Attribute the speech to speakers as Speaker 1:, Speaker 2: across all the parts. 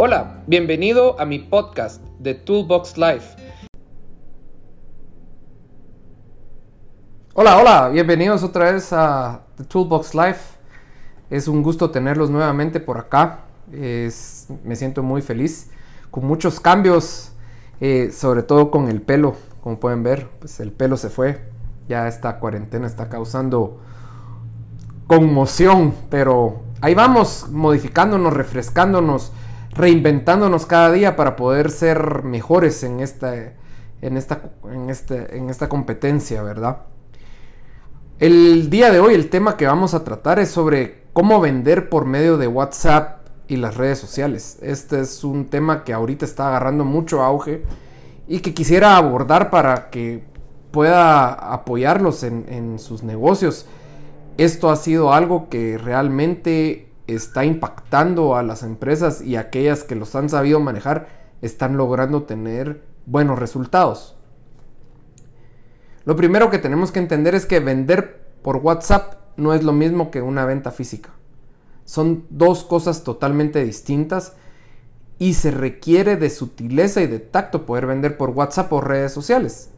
Speaker 1: Hola, bienvenido a mi podcast de Toolbox Life.
Speaker 2: Hola, hola, bienvenidos otra vez a The Toolbox Life. Es un gusto tenerlos nuevamente por acá. me siento muy feliz, con muchos cambios, eh, sobre todo con el pelo. Como pueden ver, pues el pelo se fue. Ya esta cuarentena está causando conmoción, pero ahí vamos, modificándonos, refrescándonos, reinventándonos cada día para poder ser mejores en esta, en esta, en este, en esta competencia, ¿verdad? El día de hoy el tema que vamos a tratar es sobre cómo vender por medio de WhatsApp y las redes sociales. Este es un tema que ahorita está agarrando mucho auge y que quisiera abordar para que pueda apoyarlos en, en sus negocios. Esto ha sido algo que realmente está impactando a las empresas y aquellas que los han sabido manejar están logrando tener buenos resultados. Lo primero que tenemos que entender es que vender por WhatsApp no es lo mismo que una venta física. Son dos cosas totalmente distintas y se requiere de sutileza y de tacto poder vender por WhatsApp o redes sociales.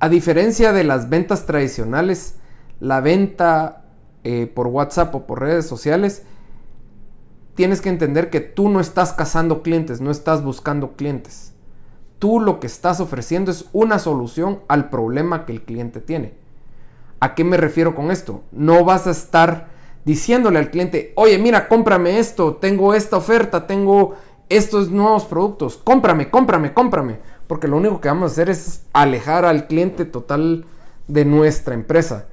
Speaker 2: A diferencia de las ventas tradicionales, la venta eh, por WhatsApp o por redes sociales, tienes que entender que tú no estás cazando clientes, no estás buscando clientes. Tú lo que estás ofreciendo es una solución al problema que el cliente tiene. ¿A qué me refiero con esto? No vas a estar diciéndole al cliente, oye, mira, cómprame esto, tengo esta oferta, tengo estos nuevos productos, cómprame, cómprame, cómprame. Porque lo único que vamos a hacer es alejar al cliente total de nuestra empresa.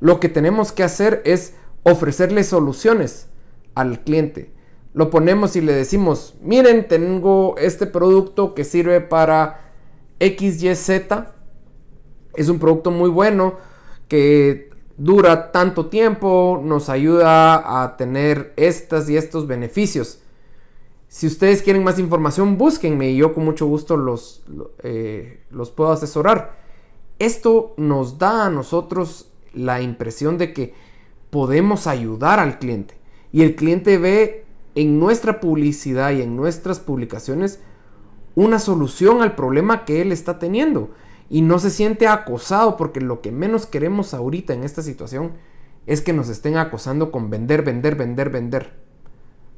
Speaker 2: Lo que tenemos que hacer es ofrecerle soluciones al cliente. Lo ponemos y le decimos, miren, tengo este producto que sirve para XYZ. Es un producto muy bueno que dura tanto tiempo, nos ayuda a tener estas y estos beneficios. Si ustedes quieren más información, búsquenme y yo con mucho gusto los, eh, los puedo asesorar. Esto nos da a nosotros la impresión de que podemos ayudar al cliente. Y el cliente ve en nuestra publicidad y en nuestras publicaciones una solución al problema que él está teniendo. Y no se siente acosado porque lo que menos queremos ahorita en esta situación es que nos estén acosando con vender, vender, vender, vender.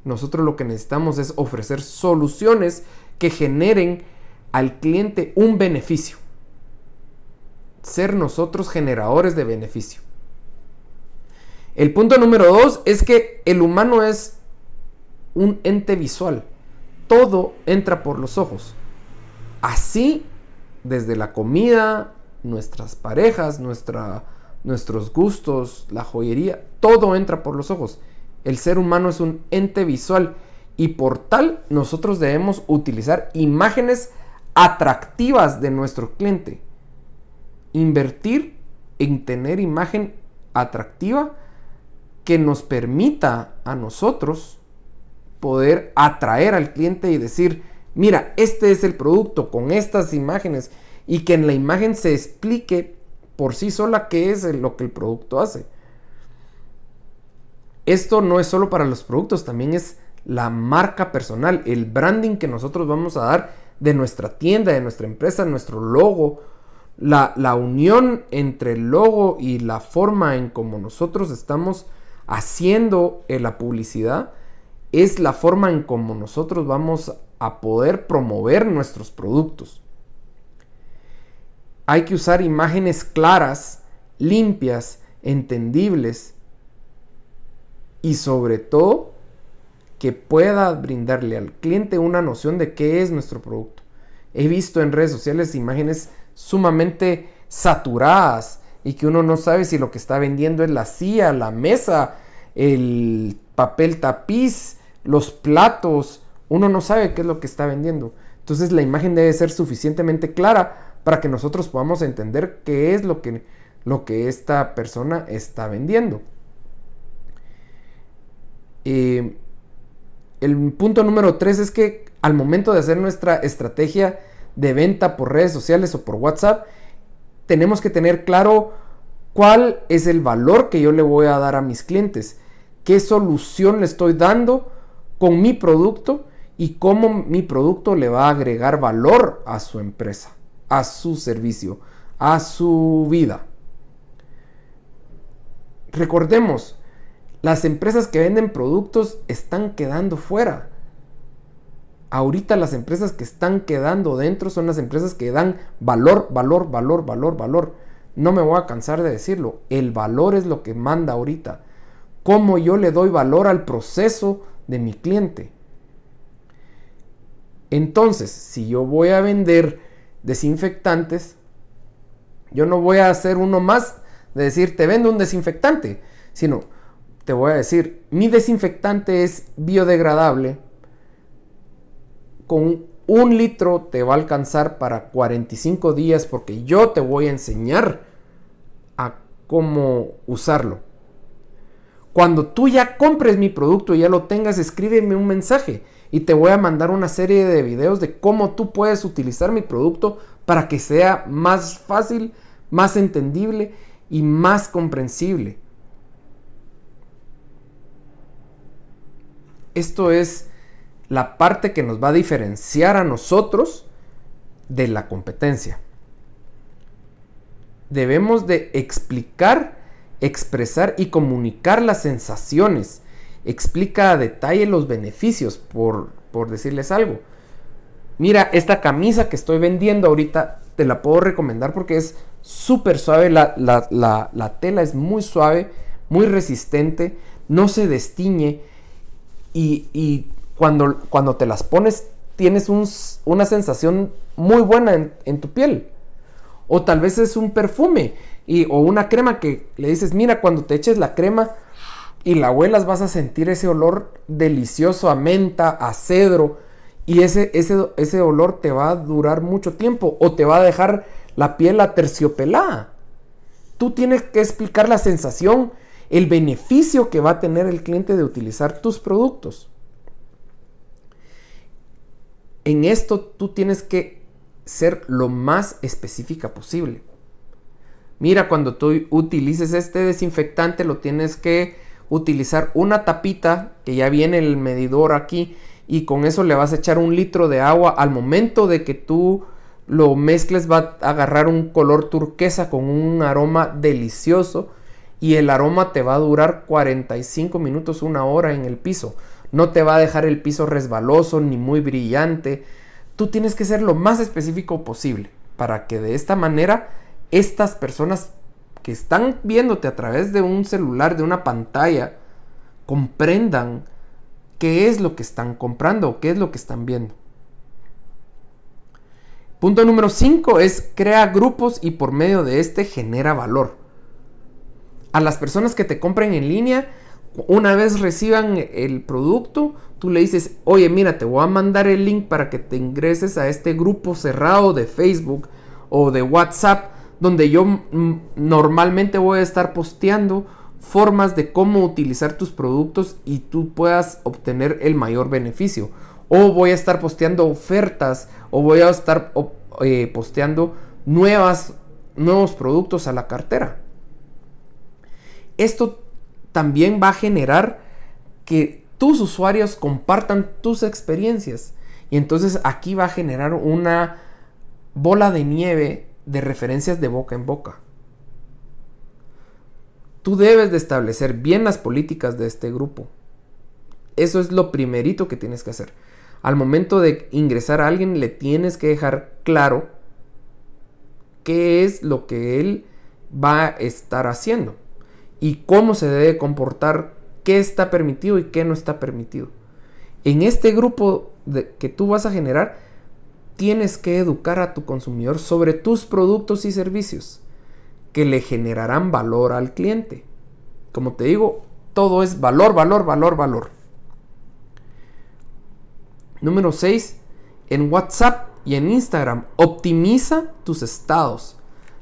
Speaker 2: Nosotros lo que necesitamos es ofrecer soluciones que generen al cliente un beneficio ser nosotros generadores de beneficio. El punto número dos es que el humano es un ente visual. Todo entra por los ojos. Así, desde la comida, nuestras parejas, nuestra, nuestros gustos, la joyería, todo entra por los ojos. El ser humano es un ente visual y por tal nosotros debemos utilizar imágenes atractivas de nuestro cliente invertir en tener imagen atractiva que nos permita a nosotros poder atraer al cliente y decir, mira, este es el producto con estas imágenes y que en la imagen se explique por sí sola qué es lo que el producto hace. Esto no es solo para los productos, también es la marca personal, el branding que nosotros vamos a dar de nuestra tienda, de nuestra empresa, nuestro logo, la, unión entre el logo y la forma en como nosotros estamos haciendo eh, la publicidad es la forma en como nosotros vamos a poder promover nuestros productos. Hay que usar imágenes claras, limpias, entendibles y sobre todo que pueda brindarle al cliente una noción de qué es nuestro producto. He visto en redes sociales imágenes sumamente saturadas y que uno no sabe si lo que está vendiendo es la silla, la mesa, el papel tapiz, los platos. Uno no sabe qué es lo que está vendiendo. Entonces la imagen debe ser suficientemente clara para que nosotros podamos entender qué es lo que, lo que esta persona está vendiendo. Eh, el punto número tres es que al momento de hacer nuestra estrategia de venta por redes sociales o por WhatsApp, tenemos que tener claro cuál es el valor que yo le voy a dar a mis clientes, qué solución le estoy dando con mi producto y cómo mi producto le va a agregar valor a su empresa, a su servicio, a su vida. Recordemos, las empresas que venden productos están quedando fuera. Ahorita las empresas que están quedando dentro son las empresas que dan valor, valor, valor, valor, valor. No me voy a cansar de decirlo. El valor es lo que manda ahorita. Cómo yo le doy valor al proceso de mi cliente. Entonces, si yo voy a vender desinfectantes, yo no voy a hacer uno más de decir, te vendo un desinfectante, sino te voy a decir, mi desinfectante es biodegradable, con un litro te va a alcanzar para 45 días porque yo te voy a enseñar a cómo usarlo. Cuando tú ya compres mi producto y ya lo tengas, escríbeme un mensaje y te voy a mandar una serie de videos de cómo tú puedes utilizar mi producto para que sea más fácil, más entendible y más comprensible. Esto es la parte que nos va a diferenciar a nosotros de la competencia. Debemos de explicar, expresar y comunicar las sensaciones. Explica a detalle los beneficios, por, decirles algo. Mira, esta camisa que estoy vendiendo ahorita te la puedo recomendar porque es súper suave. La, la, tela es muy suave, muy resistente, no se destiñe y cuando, cuando te las pones tienes una sensación muy buena en, tu piel. O tal vez es un perfume y, o una crema que le dices, mira, cuando te eches la crema y la huelas vas a sentir ese olor delicioso a menta, a cedro. Y ese, ese, ese olor te va a durar mucho tiempo o te va a dejar la piel aterciopelada. Tú tienes que explicar la sensación, el beneficio que va a tener el cliente de utilizar tus productos en esto tú tienes que ser lo más específica posible. Mira, cuando tú utilices este desinfectante lo tienes que utilizar una tapita que ya viene el medidor aquí y con eso le vas a echar un litro de agua. Al momento de que tú lo mezcles va a agarrar un color turquesa con un aroma delicioso y el aroma te va a durar 45 minutos, una hora en el piso no te va a dejar el piso resbaloso ni muy brillante. Tú tienes que ser lo más específico posible para que de esta manera estas personas que están viéndote a través de un celular, de una pantalla, comprendan qué es lo que están comprando o qué es lo que están viendo. Punto número 5 es crea grupos y por medio de este genera valor. A las personas que te compren en línea, una vez reciban el producto, tú le dices, oye, mira, te voy a mandar el link para que te ingreses a este grupo cerrado de Facebook o de WhatsApp, donde yo mm, normalmente voy a estar posteando formas de cómo utilizar tus productos y tú puedas obtener el mayor beneficio. O voy a estar posteando ofertas o voy a estar eh, posteando nuevas, nuevos productos a la cartera. Esto también va a generar que tus usuarios compartan tus experiencias. Y entonces aquí va a generar una bola de nieve de referencias de boca en boca. Tú debes de establecer bien las políticas de este grupo. Eso es lo primerito que tienes que hacer. Al momento de ingresar a alguien le tienes que dejar claro qué es lo que él va a estar haciendo y cómo se debe comportar, qué está permitido y qué no está permitido. En este grupo que tú vas a generar, tienes que educar a tu consumidor sobre tus productos y servicios que le generarán valor al cliente. Como te digo, todo es valor, valor, valor, valor. Número 6. En WhatsApp y en Instagram, optimiza tus estados.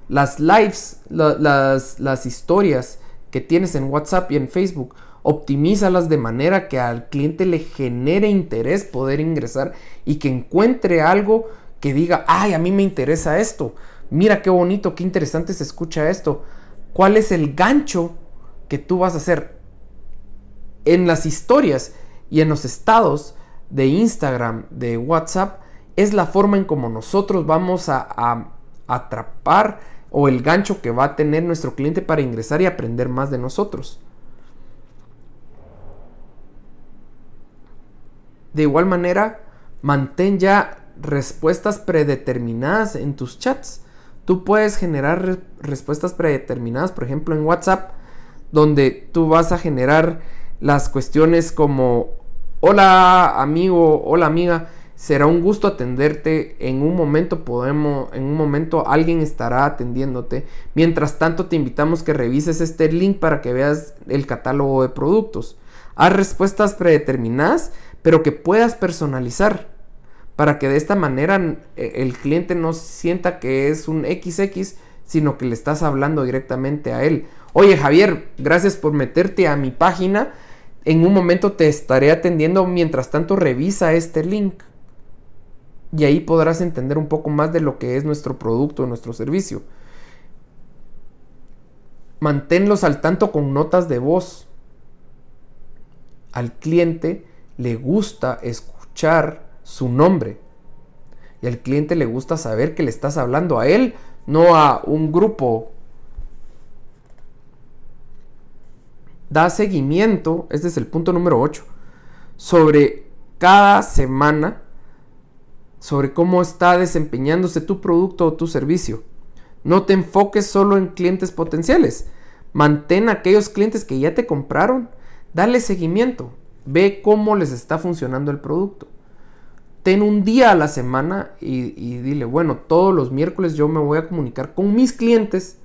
Speaker 2: Las lives, las, las historias, que tienes en WhatsApp y en Facebook. Optimízalas de manera que al cliente le genere interés poder ingresar y que encuentre algo que diga, ay, a mí me interesa esto. Mira qué bonito, qué interesante se escucha esto. ¿Cuál es el gancho que tú vas a hacer? En las historias, Y en los estados de Instagram, de WhatsApp, es la forma en como nosotros vamos a, a atrapar o el gancho que va a tener nuestro cliente para ingresar y aprender más de nosotros. De igual manera, mantén ya respuestas predeterminadas en tus chats. Tú puedes generar respuestas predeterminadas, por ejemplo, en WhatsApp, donde tú vas a generar las cuestiones como, hola amigo, hola amiga, será un gusto atenderte, en un momento podemos, en un momento alguien estará atendiéndote. Mientras tanto te invitamos que revises este link para que veas el catálogo de productos. Haz respuestas predeterminadas, pero que puedas personalizar para que de esta manera eh, el cliente no sienta que es un XX, sino que le estás hablando directamente a él. Oye Javier, gracias por meterte a mi página. En un momento te estaré atendiendo, mientras tanto revisa este link. Y ahí podrás entender un poco más de lo que es nuestro producto, nuestro servicio. Manténlos al tanto con notas de voz. Al cliente le gusta escuchar su nombre. Y al cliente le gusta saber que le estás hablando a él, no a un grupo. Da seguimiento, este es el punto número 8, sobre cada semana, sobre cómo está desempeñándose tu producto o tu servicio. No te enfoques solo en clientes potenciales. Mantén a aquellos clientes que ya te compraron. Dale seguimiento. Ve cómo les está funcionando el producto ten un día a la semana y, dile, bueno, todos los miércoles yo me voy a comunicar con mis clientes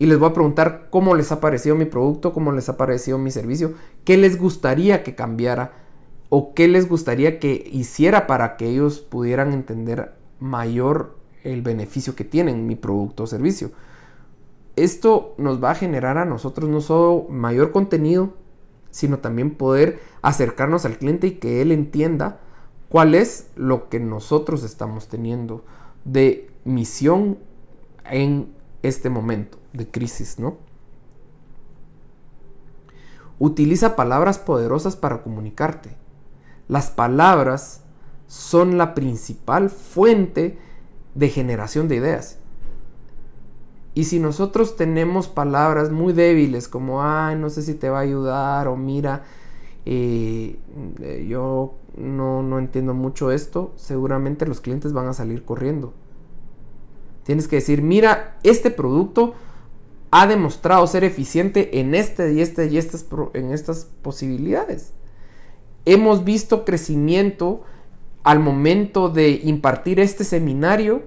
Speaker 2: y les voy a preguntar cómo les ha parecido mi producto, cómo les ha parecido mi servicio, qué les gustaría que cambiara o qué les gustaría que hiciera para que ellos pudieran entender mayor el beneficio que tienen mi producto o servicio. Esto nos va a generar a nosotros no solo mayor contenido, sino también poder acercarnos al cliente y que él entienda cuál es lo que nosotros estamos teniendo de misión en este momento de crisis, ¿no? Utiliza palabras poderosas para comunicarte. Las palabras son la principal fuente de generación de ideas. Y si nosotros tenemos palabras muy débiles como, ay, no sé si te va a ayudar o mira, eh, yo no, no entiendo mucho esto, seguramente los clientes van a salir corriendo. Tienes que decir, mira, este producto ha demostrado ser eficiente en este y este y estas, en estas posibilidades. Hemos visto crecimiento al momento de impartir este seminario.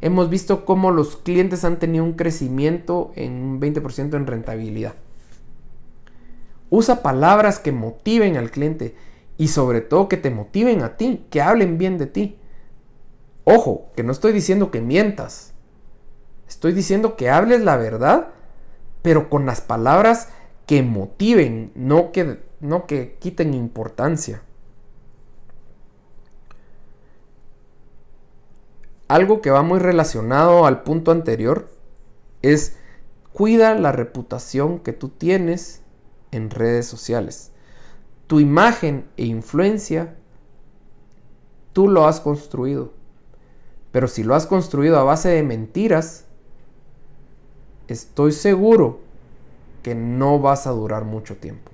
Speaker 2: Hemos visto cómo los clientes han tenido un crecimiento en un 20% en rentabilidad. Usa palabras que motiven al cliente y sobre todo que te motiven a ti, que hablen bien de ti. Ojo, que no estoy diciendo que mientas. Estoy diciendo que hables la verdad, pero con las palabras que motiven, no que, no que quiten importancia. Algo que va muy relacionado al punto anterior es cuida la reputación que tú tienes en redes sociales. Tu imagen e influencia, tú lo has construido. Pero si lo has construido a base de mentiras, estoy seguro que no vas a durar mucho tiempo.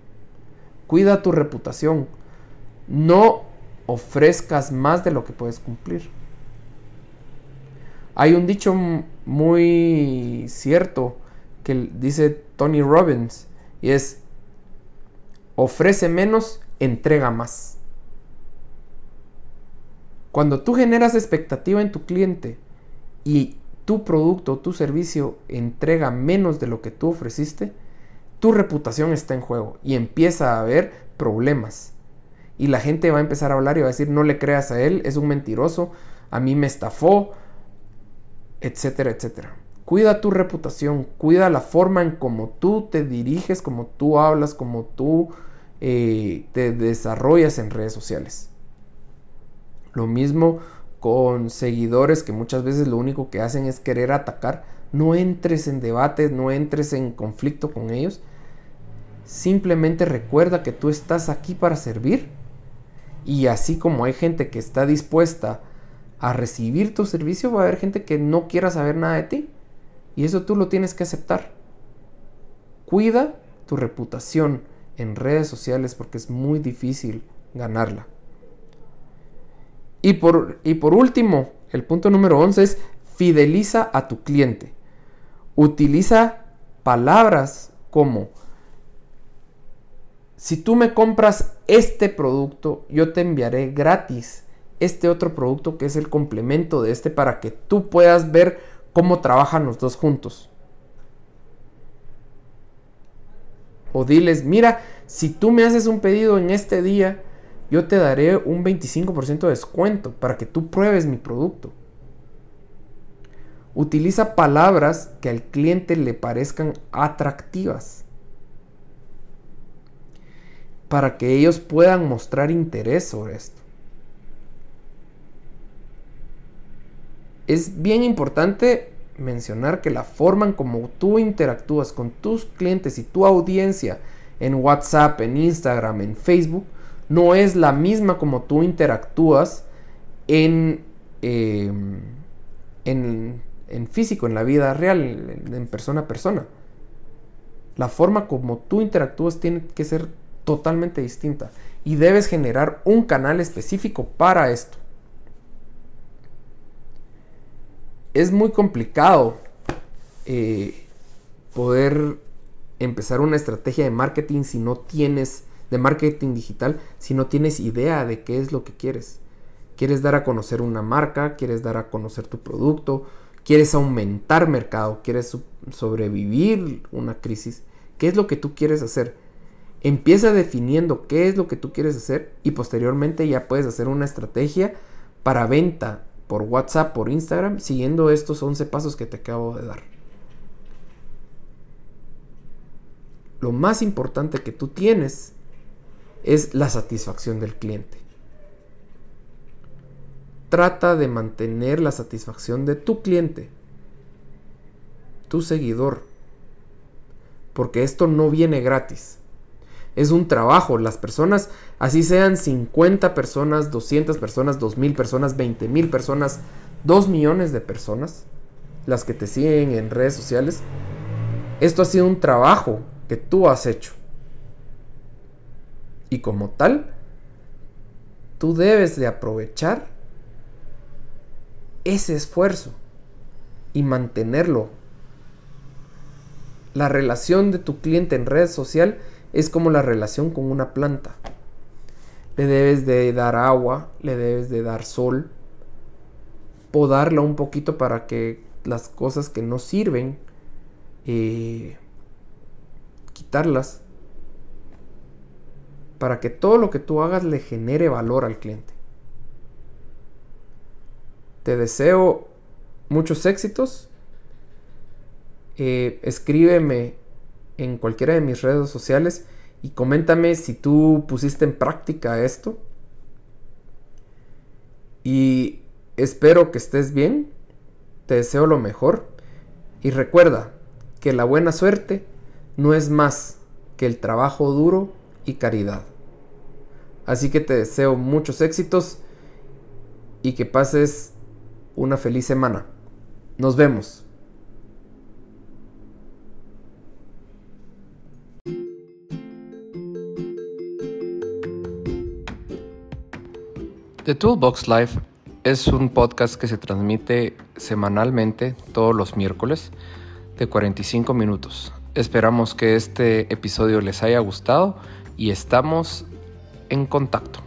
Speaker 2: Cuida tu reputación. No ofrezcas más de lo que puedes cumplir. Hay un dicho muy cierto que dice Tony Robbins y es ofrece menos, entrega más. Cuando tú generas expectativa en tu cliente y tu producto o tu servicio entrega menos de lo que tú ofreciste, tu reputación está en juego y empieza a haber problemas. Y la gente va a empezar a hablar y va a decir, no le creas a él, es un mentiroso, a mí me estafó, etcétera, etcétera. Cuida tu reputación, cuida la forma en cómo tú te diriges, como tú hablas, como tú eh, te desarrollas en redes sociales. Lo mismo con seguidores que muchas veces lo único que hacen es querer atacar. No entres en debates, no entres en conflicto con ellos. Simplemente recuerda que tú estás aquí para servir. Y así como hay gente que está dispuesta a recibir tu servicio, va a haber gente que no quiera saber nada de ti. Y eso tú lo tienes que aceptar. Cuida tu reputación en redes sociales porque es muy difícil ganarla. Y por, y por último, el punto número 11 es fideliza a tu cliente. Utiliza palabras como, si tú me compras este producto, yo te enviaré gratis este otro producto que es el complemento de este para que tú puedas ver cómo trabajan los dos juntos. O diles, mira, si tú me haces un pedido en este día, yo te daré un 25% de descuento para que tú pruebes mi producto. Utiliza palabras que al cliente le parezcan atractivas para que ellos puedan mostrar interés sobre esto. Es bien importante mencionar que la forma en como tú interactúas con tus clientes y tu audiencia en WhatsApp, en Instagram, en Facebook, no es la misma como tú interactúas en, em, en, en, físico, en la vida real, en, persona a persona. La forma como tú interactúas tiene que ser totalmente distinta y debes generar un canal específico para esto. Es muy complicado eh, poder empezar una estrategia de marketing si no tienes de marketing digital si no tienes idea de qué es lo que quieres. Quieres dar a conocer una marca, quieres dar a conocer tu producto, quieres aumentar mercado, quieres sobrevivir una crisis. ¿Qué es lo que tú quieres hacer? Empieza definiendo qué es lo que tú quieres hacer y posteriormente ya puedes hacer una estrategia para venta por WhatsApp, por Instagram, siguiendo estos 11 pasos que te acabo de dar. Lo más importante que tú tienes es la satisfacción del cliente. Trata de mantener la satisfacción de tu cliente, tu seguidor, porque esto no viene gratis. Es un trabajo. Las personas, así sean 50 personas, 200 personas, 2000 personas, 20 mil personas, 2 millones de personas, las que te siguen en redes sociales, esto ha sido un trabajo que tú has hecho. Y como tal, tú debes de aprovechar ese esfuerzo y mantenerlo. La relación de tu cliente en red social es como la relación con una planta. Le debes de dar agua, le debes de dar sol, podarla un poquito para que las cosas que no sirven, eh, quitarlas para que todo lo que tú hagas le genere valor al cliente. Te deseo muchos éxitos. Eh, escríbeme en cualquiera de mis redes sociales y coméntame si tú pusiste en práctica esto. Y espero que estés bien. Te deseo lo mejor. Y recuerda que la buena suerte no es más que el trabajo duro y caridad. Así que te deseo muchos éxitos y que pases una feliz semana. Nos vemos.
Speaker 1: The Toolbox Live es un podcast que se transmite semanalmente todos los miércoles de 45 minutos. Esperamos que este episodio les haya gustado y estamos en contacto.